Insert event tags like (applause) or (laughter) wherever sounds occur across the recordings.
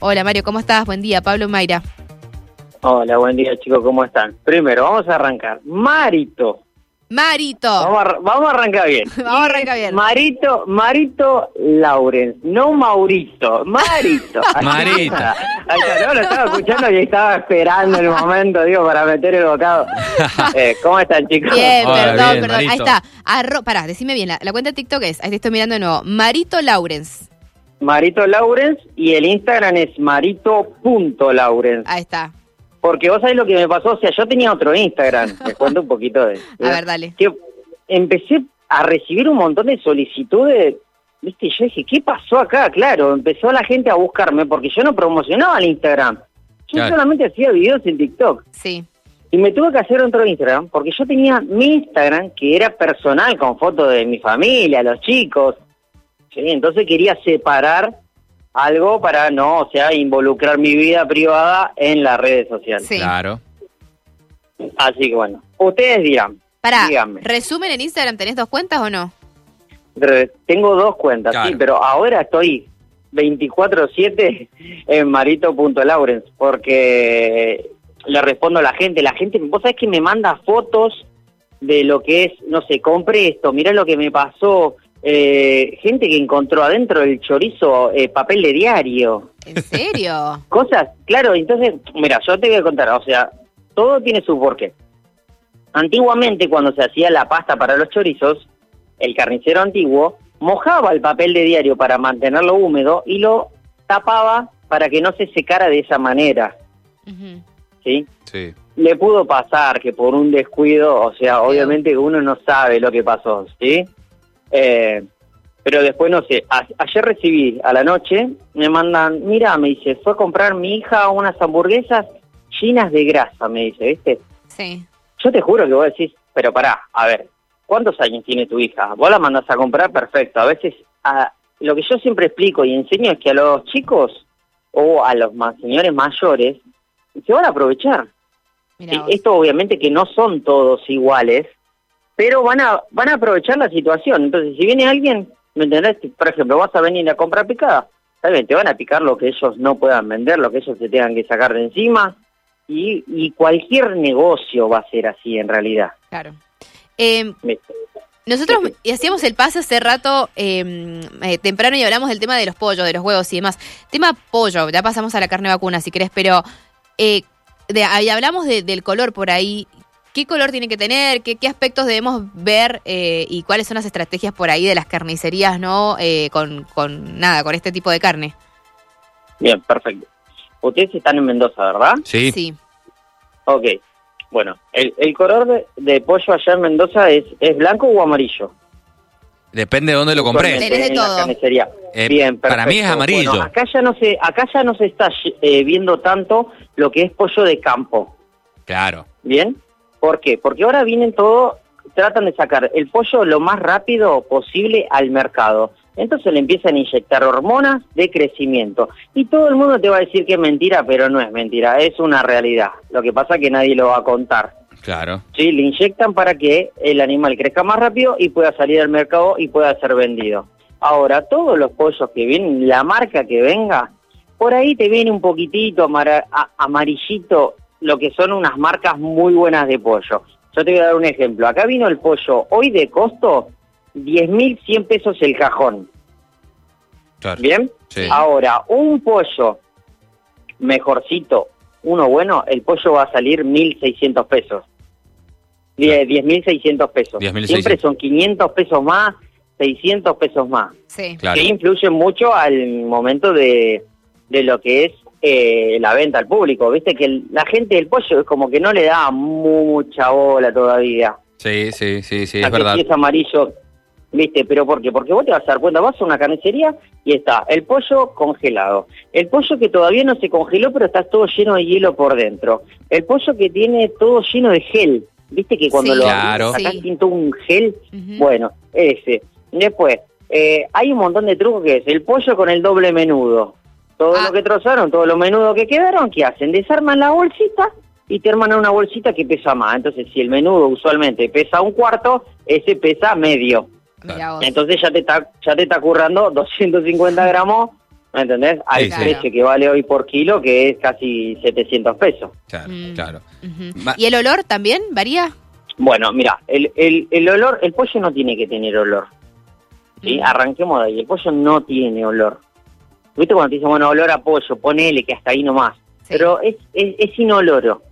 Hola Mario, ¿cómo estás? Buen día, Pablo Mayra. Hola, buen día chicos, ¿cómo están? Primero, vamos a arrancar. Marito. Marito. Vamos a, vamos a arrancar bien. (laughs) Vamos a arrancar bien. Marito, Marito Laurens, no Maurito, Marito. (laughs) Marito. está. Ahí está, no, lo estaba escuchando y estaba esperando el momento, digo, para meter el bocado. (laughs) Eh, ¿Cómo están chicos? Bien, Hola, perdón, bien, perdón. Ahí está. Arro Pará, decime bien, la, la cuenta de TikTok es, ahí te estoy mirando de nuevo, Marito Laurens. Marito Laurens y el Instagram es marito.laurens. Ahí está. Porque vos sabés lo que me pasó, o sea, yo tenía otro Instagram, te (laughs) cuento un poquito de... A ver, dale. Que empecé a recibir un montón de solicitudes, viste, y yo dije, ¿qué pasó acá? Claro, empezó la gente a buscarme porque yo no promocionaba el Instagram. Yo Claro. solamente hacía videos en TikTok. Sí. Y me tuve que hacer otro Instagram porque yo tenía mi Instagram que era personal con fotos de mi familia, los chicos. Sí, entonces quería separar algo para no, o sea, involucrar mi vida privada en las redes sociales. Sí. Claro. Así que bueno, ustedes dirán, Pará, díganme. resumen en Instagram, ¿tenés dos cuentas o no? Re- Tengo dos cuentas, Claro. sí, pero ahora estoy 24/7 en marito.laurens porque le respondo a la gente. La gente, vos sabés que me manda fotos de lo que es, no sé, compré esto, mirá lo que me pasó. Eh, gente que encontró adentro del chorizo eh, papel de diario. ¿En serio? (laughs) Cosas, claro, entonces, mira, yo te voy a contar, o sea, todo tiene su porqué. Antiguamente, cuando se hacía la pasta para los chorizos, el carnicero antiguo mojaba el papel de diario para mantenerlo húmedo y lo tapaba para que no se secara de esa manera. ¿sí? Sí. Le pudo pasar que por un descuido, o sea, obviamente uno no sabe lo que pasó, ¿sí? Eh, pero después, no sé, a- ayer recibí a la noche, me mandan, mira, me dice, fue a comprar mi hija unas hamburguesas llenas de grasa, me dice, ¿viste? Sí. Yo te juro que vos decís, pero pará, a ver, ¿cuántos años tiene tu hija? Vos la mandás a comprar, perfecto. A veces, a- lo que yo siempre explico y enseño es que a los chicos o a los ma- señores mayores se van a aprovechar. Sí, vos. Esto obviamente que no son todos iguales, pero van a van a aprovechar la situación. Entonces, si viene alguien, ¿me entendés? Por ejemplo, vas a venir a comprar picada, bien, te van a picar lo que ellos no puedan vender, lo que ellos se tengan que sacar de encima, y, y cualquier negocio va a ser así en realidad. Claro. Eh, ¿viste? Nosotros hacíamos el pase hace rato eh, eh, temprano y hablamos del tema de los pollos, de los huevos y demás. Tema pollo, ya pasamos a la carne vacuna si querés, pero eh, de, ahí hablamos de- del color por ahí. ¿Qué color tiene que tener? ¿Qué, qué aspectos debemos ver? eh, ¿Y cuáles son las estrategias por ahí de las carnicerías, no? Eh, con, con nada, con este tipo de carne. Bien, perfecto. Ustedes están en Mendoza, ¿verdad? Sí. Sí. Ok. Bueno, el, el color de, de pollo allá en Mendoza es, es blanco o amarillo. Depende de dónde lo compré. Tenés de todo. carnicería. Eh, Bien, para mí es perfecto. amarillo. Bueno, acá ya no se, acá ya no se está eh, viendo tanto lo que es pollo de campo, Claro. ¿bien? ¿Por qué? Porque ahora vienen todo, tratan de sacar el pollo lo más rápido posible al mercado. Entonces le empiezan a inyectar hormonas de crecimiento. Y todo el mundo te va a decir que es mentira, pero no es mentira, es una realidad. Lo que pasa es que nadie lo va a contar. Claro. ¿sí? Le inyectan para que el animal crezca más rápido y pueda salir al mercado y pueda ser vendido. Ahora, todos los pollos que vienen, la marca que venga, por ahí te viene un poquitito amara- a- amarillito, lo que son unas marcas muy buenas de pollo. Yo te voy a dar un ejemplo. Acá vino el pollo hoy de costo 10.100 pesos el cajón. Claro. ¿Bien? Sí. Ahora, un pollo mejorcito, uno bueno, el pollo va a salir 1.600 pesos. Die- 10.600 pesos. 10.600. Siempre son 500 pesos más, 600 pesos más. Sí. Claro. Que influyen mucho al momento de, de lo que es eh, la venta al público. Viste que el- la gente del pollo es como que no le da mucha bola todavía. Sí, sí, sí, sí, es verdad. si es amarillo, ¿viste? ¿Pero por qué? Porque vos te vas a dar cuenta, vas a una carnicería y está el pollo congelado, el pollo que todavía no se congeló pero está todo lleno de hielo por dentro, el pollo que tiene todo lleno de gel, ¿viste? Que cuando Sí, lo Claro. sacás Sí. un gel, bueno, ese. Después, eh, hay un montón de trucos que es el pollo con el doble menudo. Todo Ah. lo que trozaron, todo lo menudo que quedaron, ¿qué hacen? Desarman la bolsita y te arman una bolsita que pesa más. Entonces, si el menudo usualmente pesa un cuarto, ese pesa medio. Entonces ya te está, ya te está currando (laughs) 250 gramos ¿Me entendés? Hay Claro. precio que vale hoy por kilo que es casi 700 pesos. Claro, Mm. claro. ¿Y el olor también varía? Bueno, mira, el, el, el olor, el pollo no tiene que tener olor. ¿sí? Mm. Arranquemos de ahí, el pollo no tiene olor. ¿Viste cuando te dicen, bueno, olor a pollo, ponele que hasta ahí nomás? Sí. Pero es, es, es inoloro.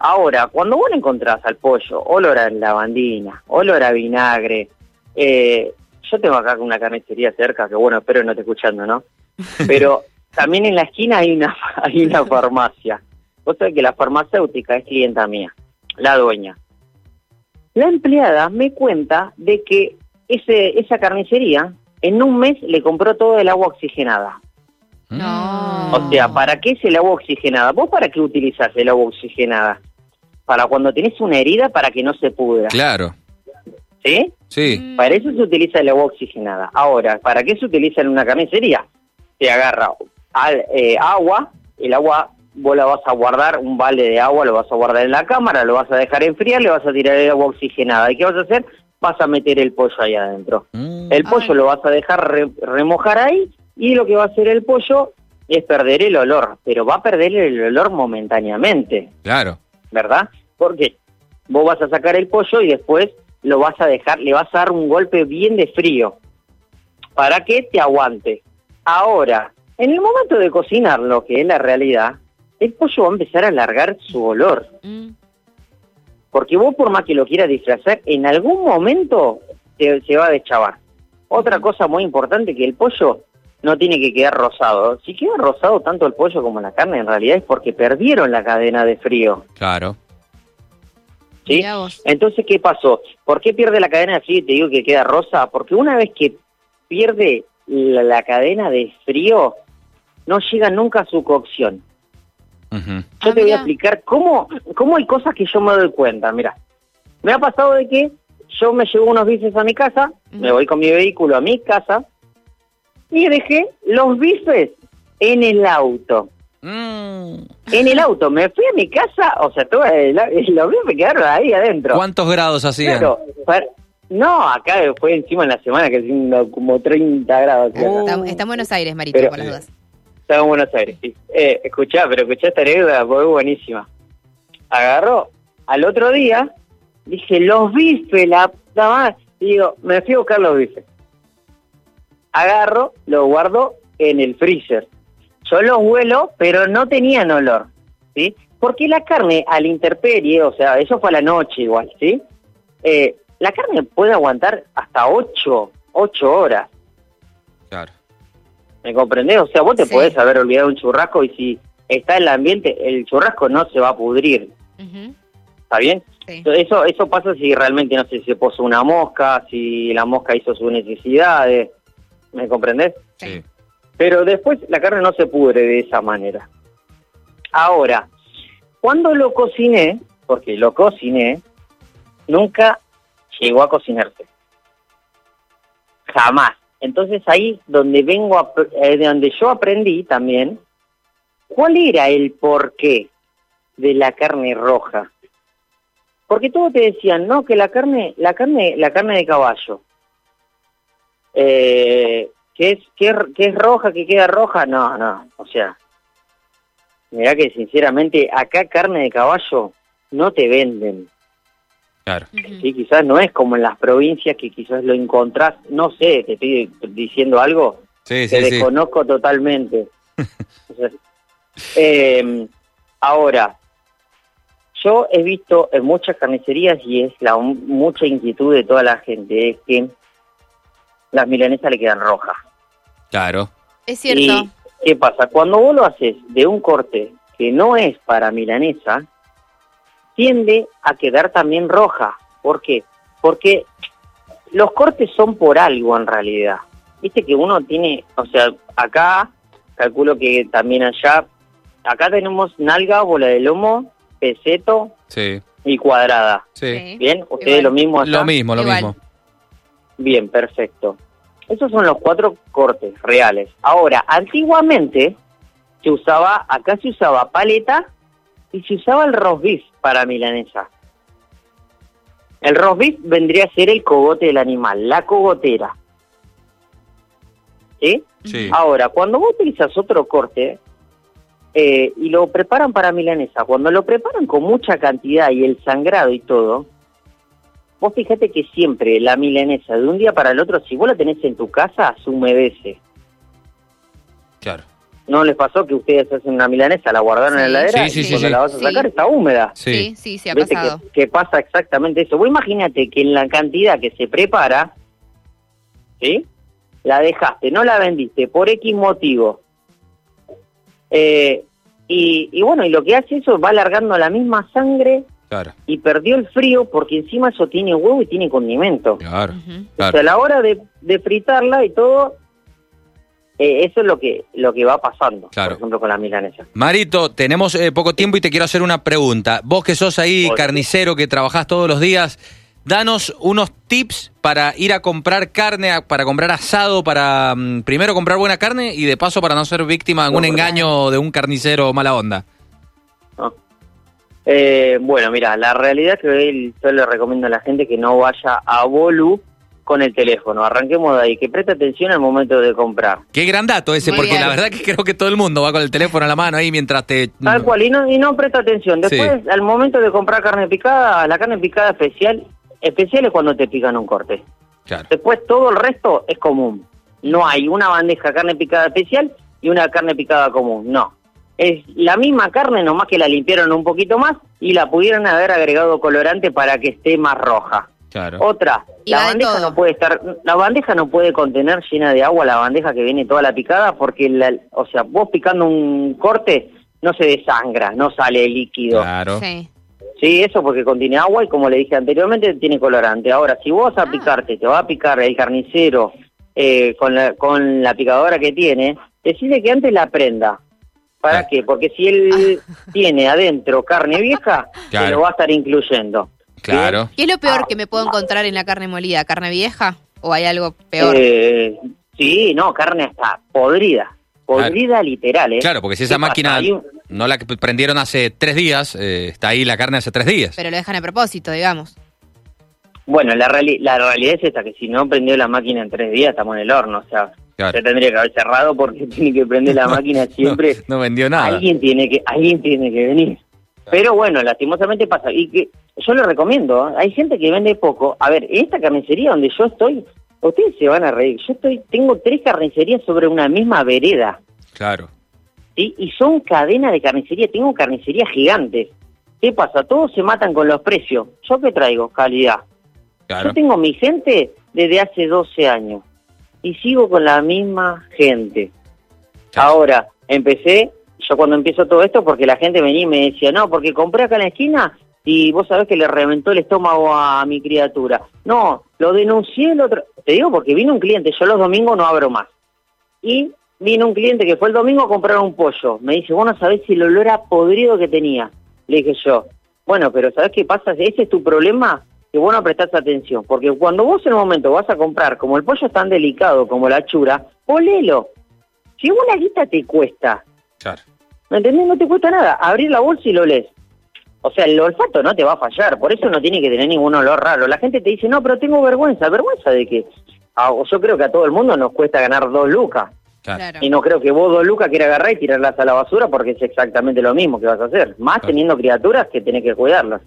Ahora, cuando vos encontrás al pollo olor a lavandina, olor a vinagre, eh, yo tengo acá una carnicería cerca, que bueno, espero no esté escuchando, ¿no? (laughs) Pero también en la esquina hay una, (laughs) hay una (laughs) farmacia. Vos sabés que la farmacéutica es clienta mía, la dueña. La empleada me cuenta de que ese, esa carnicería en un mes le compró todo el agua oxigenada. No. O sea, ¿para qué es el agua oxigenada? ¿Vos para qué utilizás el agua oxigenada? Para cuando tenés una herida para que no se pudra, Claro, ¿sí? sí. Mm. Para eso se utiliza el agua oxigenada. Ahora, ¿para qué se utiliza en una carnicería? Se agarra al, eh, agua, el agua vos la vas a guardar, un balde de agua lo vas a guardar en la cámara, lo vas a dejar enfriar, le vas a tirar el agua oxigenada. ¿Y qué vas a hacer? Vas a meter el pollo ahí adentro. Mm. El Ah. pollo lo vas a dejar re- remojar ahí y lo que va a hacer el pollo es perder el olor, pero va a perder el olor momentáneamente, Claro. ¿verdad? Porque vos vas a sacar el pollo y después lo vas a dejar, le vas a dar un golpe bien de frío para que te aguante. Ahora, en el momento de cocinarlo, que es la realidad, el pollo va a empezar a largar su olor. Mm. Porque vos por más que lo quieras disfrazar, en algún momento se, se va a deschavar. Otra cosa muy importante que el pollo no tiene que quedar rosado. Si queda rosado tanto el pollo como la carne, en realidad es porque perdieron la cadena de frío. Claro. ¿sí? Entonces, ¿qué pasó? ¿Por qué pierde la cadena de frío y te digo que queda rosa? Porque una vez que pierde la, la cadena de frío, no llega nunca a su cocción. Yo Ah, te voy mirá. a explicar cómo, cómo hay cosas que yo me doy cuenta. Mira, me ha pasado de que yo me llevo unos bifes a mi casa, me voy con mi vehículo a mi casa y dejé los bifes en el auto. Mm. En el auto, me fui a mi casa, o sea, todo el- los bifes quedaron ahí adentro. ¿Cuántos grados hacían? Claro, para- no, acá fue encima en la semana que haciendo como 30 grados. Oh. Está, está en Buenos Aires, Marito, Pero- por las dudas. Estaba en Buenos Aires, sí. Eh, escuchá, pero escuchá esta anécdota, es buenísima. Agarró al otro día, dije, los bifes, la puta madre. Y digo, me fui a buscar los bifes. Agarro, los guardo en el freezer. Yo los huelo, pero no tenían olor, ¿sí? Porque la carne a la intemperie, o sea, eso fue a la noche igual, ¿sí? Eh, la carne puede aguantar hasta 8, 8 horas. Claro. ¿Me comprendés? O sea, vos te Sí. podés haber olvidado un churrasco y si está en el ambiente, el churrasco no se va a pudrir. ¿Está bien? Sí. Eso, eso pasa si realmente, no sé, se puso una mosca, si la mosca hizo sus necesidades. ¿Me comprendés? Sí. Pero después la carne no se pudre de esa manera. Ahora, cuando lo cociné, porque lo cociné, nunca llegó a cocinarse. Jamás. Entonces ahí donde vengo, a, eh, de donde yo aprendí también, ¿cuál era el porqué de la carne roja? Porque todos te decían, no, que la carne, la carne, la carne de caballo, eh, que es, que, es- que es roja, que queda roja, no, no, o sea, mirá que sinceramente acá carne de caballo no te venden. Claro. ¿sí? Quizás no es como en las provincias que quizás lo encontrás, no sé, te estoy diciendo algo Sí, sí. desconozco totalmente. (laughs) O sea, eh, ahora, yo he visto en muchas carnicerías y es la mucha inquietud de toda la gente, es que las milanesas le quedan rojas. Claro. Es cierto. ¿Y qué pasa? Cuando vos lo haces de un corte que no es para milanesa, tiende a quedar también roja. ¿Por qué? Porque los cortes son por algo en realidad. Viste que uno tiene, o sea, acá, calculo que también allá, acá tenemos nalga, bola de lomo, peseto Sí. y cuadrada. Sí. ¿Bien? ¿Ustedes Igual. lo mismo allá? Lo mismo, lo Igual. mismo. Bien, perfecto. Esos son los cuatro cortes reales. Ahora, antiguamente se usaba, acá se usaba paleta y se usaba el roast beef para milanesa. El roast beef vendría a ser el cogote del animal, la cogotera. ¿Sí? Sí. Ahora, cuando vos utilizas otro corte eh, y lo preparan para milanesa, cuando lo preparan con mucha cantidad y el sangrado y todo, vos fíjate que siempre la milanesa de un día para el otro, si vos la tenés en tu casa, se humedece. Claro. ¿No les pasó que ustedes hacen una milanesa, la guardaron en la heladera Sí, sí, y sí, cuando sí. la vas a Sí. sacar está húmeda? Sí. Sí, sí, sí, ha ¿Viste pasado. que, que pasa exactamente eso? Vos imagínate que en la cantidad que se prepara, ¿sí? La dejaste, no la vendiste por X motivo. Eh, y, y bueno, y lo que hace eso va alargando la misma sangre Claro. y perdió el frío porque encima eso tiene huevo y tiene condimento. Claro. O Claro. sea, a la hora de, de fritarla y todo, eh, eso es lo que, lo que va pasando, Claro. por ejemplo, con la milanesa. Marito, tenemos eh, poco tiempo y te quiero hacer una pregunta. Vos que sos ahí carnicero, que trabajás todos los días, danos unos tips para ir a comprar carne, para comprar asado, para mm, primero comprar buena carne y de paso para no ser víctima de algún Bueno. engaño de un carnicero mala onda. ¿no? Eh, bueno, mira, la realidad es que él- yo le recomiendo a la gente que no vaya a Bolu con el teléfono. Arranquemos de ahí, que preste atención al momento de comprar. Qué gran dato ese, Muy porque bien. la verdad que creo que todo el mundo va con el teléfono en la mano ahí mientras te... Tal cual, y no, y no presta atención. Después, al momento de comprar carne picada, la carne picada especial, especial es cuando te pican un corte. Claro. Después todo el resto es común. No hay una bandeja carne picada especial y una carne picada común. No. Es la misma carne, nomás que la limpiaron un poquito más y la pudieron haber agregado colorante para que esté más roja. Claro. Otra, Y la bandeja todo. no puede estar, la bandeja no puede contener llena de agua la bandeja que viene toda la picada porque, la, o sea, vos picando un corte no se desangra, no sale líquido. Claro. Sí. Sí, eso porque contiene agua y como le dije anteriormente tiene colorante. Ahora, si vos a Ah. picarte, te va a picar el carnicero eh, con, la, con la picadora que tiene, decide que antes la prenda. ¿Para Ah. qué? Porque si él (laughs) tiene adentro carne vieja, se Claro. lo va a estar incluyendo. Claro. ¿Qué es lo Ah. peor que me puedo encontrar en la carne molida? ¿Carne vieja? ¿O hay algo peor? Eh, sí, no, carne hasta podrida. Podrida literal, ¿eh? Claro, porque si ¿Qué esa máquina no la que prendieron hace tres días, eh, está ahí la carne hace tres días. Pero lo dejan a propósito, digamos. Bueno, la, reali- la realidad es esta, que si no prendió la máquina en tres días, estamos en el horno. O sea, Claro. se tendría que haber cerrado porque (laughs) tiene que prender la máquina siempre. No, no vendió nada. Alguien tiene que alguien tiene que venir. Pero bueno, lastimosamente pasa. Y que yo le recomiendo, ¿eh? hay gente que vende poco. A ver, en esta carnicería donde yo estoy, ustedes se van a reír. Yo estoy tengo tres carnicerías sobre una misma vereda. Claro. ¿Sí? Y son cadena de carnicería. Tengo carnicerías gigantes. ¿Qué pasa? Todos se matan con los precios. ¿Yo qué traigo? Calidad. Claro. Yo tengo mi gente desde hace 12 años y sigo con la misma gente. Claro. Ahora, empecé, yo cuando empiezo todo esto, porque la gente venía y me decía, no, porque compré acá en la esquina y vos sabés que le reventó el estómago a mi criatura. No, lo denuncié el otro... Te digo porque vino un cliente, yo los domingos no abro más. Y vino un cliente que fue el domingo a comprar un pollo. Me dice, vos no sabés si el olor a podrido que tenía. Le dije yo, bueno, pero ¿sabés qué pasa? Ese es tu problema, que vos no prestás atención. Porque cuando vos en un momento vas a comprar, como el pollo es tan delicado como la chura, olelo. Si una guita te cuesta, Claro. ¿me entendés? No te cuesta nada. Abrir la bolsa y lo lees. O sea, el olfato no te va a fallar, por eso no tiene que tener ningún olor raro. La gente te dice, no, pero tengo vergüenza. ¿Vergüenza de qué? Ah, yo creo que a todo el mundo nos cuesta ganar dos lucas. Claro. Claro. Y no creo que vos dos lucas quieras agarrar y tirarlas a la basura porque es exactamente lo mismo que vas a hacer. Más Claro. teniendo criaturas que tenés que cuidarlas.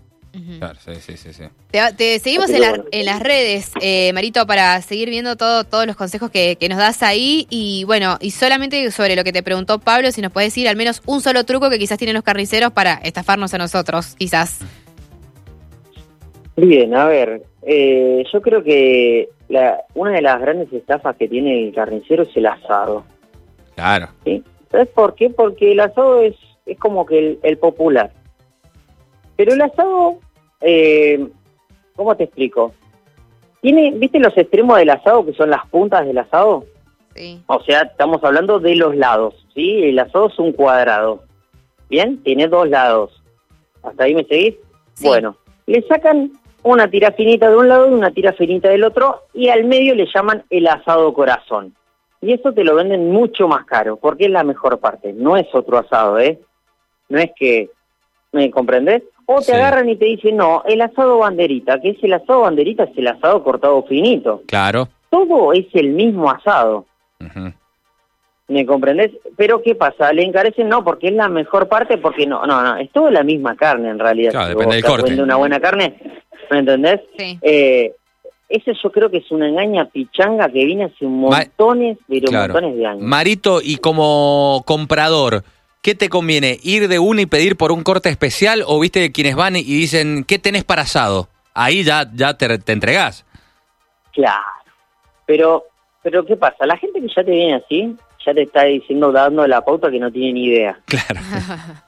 Claro, sí, sí, sí, sí. Te, te seguimos en, la- en las redes, eh, Marito, para seguir viendo todo, todos los consejos que, que nos das ahí. Y bueno, y solamente sobre lo que te preguntó Pablo, si nos puedes decir al menos un solo truco que quizás tienen los carniceros para estafarnos a nosotros, quizás. Bien, a ver, eh, yo creo que la, una de las grandes estafas que tiene el carnicero es el asado. Claro. ¿sí? ¿Sabes por qué? Porque el asado es, es como que el, el popular. Pero el asado, eh, ¿cómo te explico? Tiene, ¿viste los extremos del asado que son las puntas del asado? Sí. O sea, estamos hablando de los lados, ¿sí? El asado es un cuadrado. ¿Bien? Tiene dos lados. ¿Hasta ahí me seguís? Sí. Bueno, le sacan una tira finita de un lado y una tira finita del otro y al medio le llaman el asado corazón. Y eso te lo venden mucho más caro, porque es la mejor parte. No es otro asado, ¿eh? No es que... ¿Me comprendés? O te Sí. agarran y te dicen, no, el asado banderita, que es el asado banderita, es el asado cortado finito. Claro. Todo es el mismo asado. ¿Me comprendés? Pero ¿qué pasa? ¿Le encarecen? No, porque es la mejor parte, porque no, no, no, es toda la misma carne en realidad. Claro, Si depende vos del te corte. una buena carne, ¿me entendés? Sí. Eh, ese yo creo que es una engaña pichanga que viene hace Ma- montones, pero Claro. montones de años. Marito, y como comprador, ¿qué te conviene? ¿Ir de una y pedir por un corte especial o viste quienes van y dicen, ¿qué tenés para asado? Ahí ya, ya te, te entregás. Claro. Pero, pero ¿qué pasa? La gente que ya te viene así, ya te está diciendo, dando la pauta que no tiene ni idea. Claro.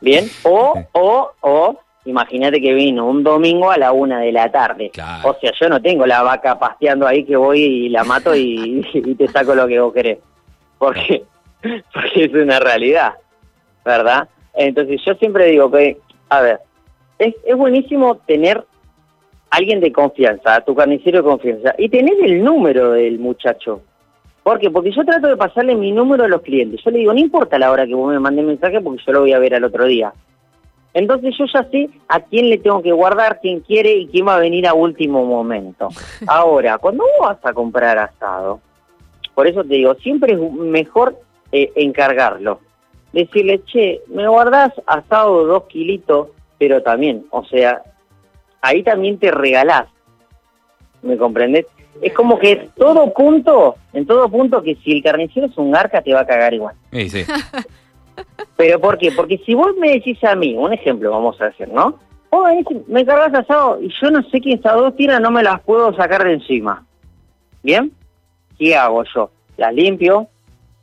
¿Bien? O, o, o, imagínate que vino un domingo a la una de la tarde. Claro. O sea, yo no tengo la vaca pasteando ahí que voy y la mato y, (laughs) y te saco lo que vos querés. Porque, porque es una realidad, ¿verdad? Entonces yo siempre digo que, a ver, es, es buenísimo tener alguien de confianza, tu carnicero de confianza, y tener el número del muchacho. ¿Por qué? Porque yo trato de pasarle mi número a los clientes. Yo le digo, no importa la hora que vos me mandes mensaje porque yo lo voy a ver al otro día. Entonces yo ya sé a quién le tengo que guardar, quién quiere y quién va a venir a último momento. (laughs) Ahora, cuando vos vas a comprar asado, por eso te digo, siempre es mejor eh, encargarlo. Decirle, che, me guardás asado dos kilitos, pero también, o sea, ahí también te regalás. ¿Me comprendés? Es como que todo punto, en todo punto, que si el carnicero es un garca, te va a cagar igual. Sí, sí. (laughs) ¿Pero por qué? Porque si vos me decís a mí, un ejemplo vamos a hacer, ¿no? Vos me cargas asado y yo no sé qué estas dos tiras, no me las puedo sacar de encima. ¿Bien? ¿Qué hago yo? Las limpio,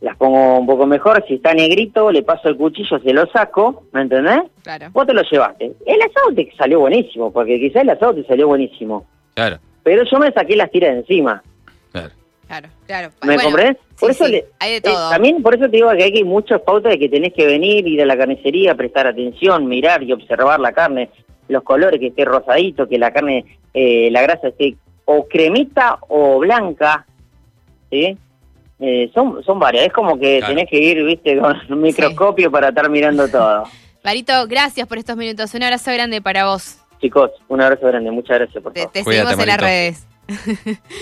las pongo un poco mejor, si está negrito, le paso el cuchillo, se lo saco, ¿me entendés? Claro. Vos te lo llevaste. El asado te salió buenísimo, porque quizás el asado te salió buenísimo. Claro, Pero yo me saqué las tiras de encima. Claro. Claro. ¿Me Bueno, comprendés? Por sí, eso sí, le- hay de eh, también por eso te digo que hay muchas pautas de que tenés que venir, ir a la carnicería, prestar atención, mirar y observar la carne, los colores, que esté rosadito, que la carne, eh, la grasa esté o cremita o blanca, ¿sí? Eh, son, son varias, es como que Claro. tenés que ir, viste, con un microscopio para estar mirando todo. Marito, gracias por estos minutos. Un abrazo grande para vos. Chicos, un abrazo grande, muchas gracias por Te, todo. te Cuídate, seguimos en las redes. (laughs)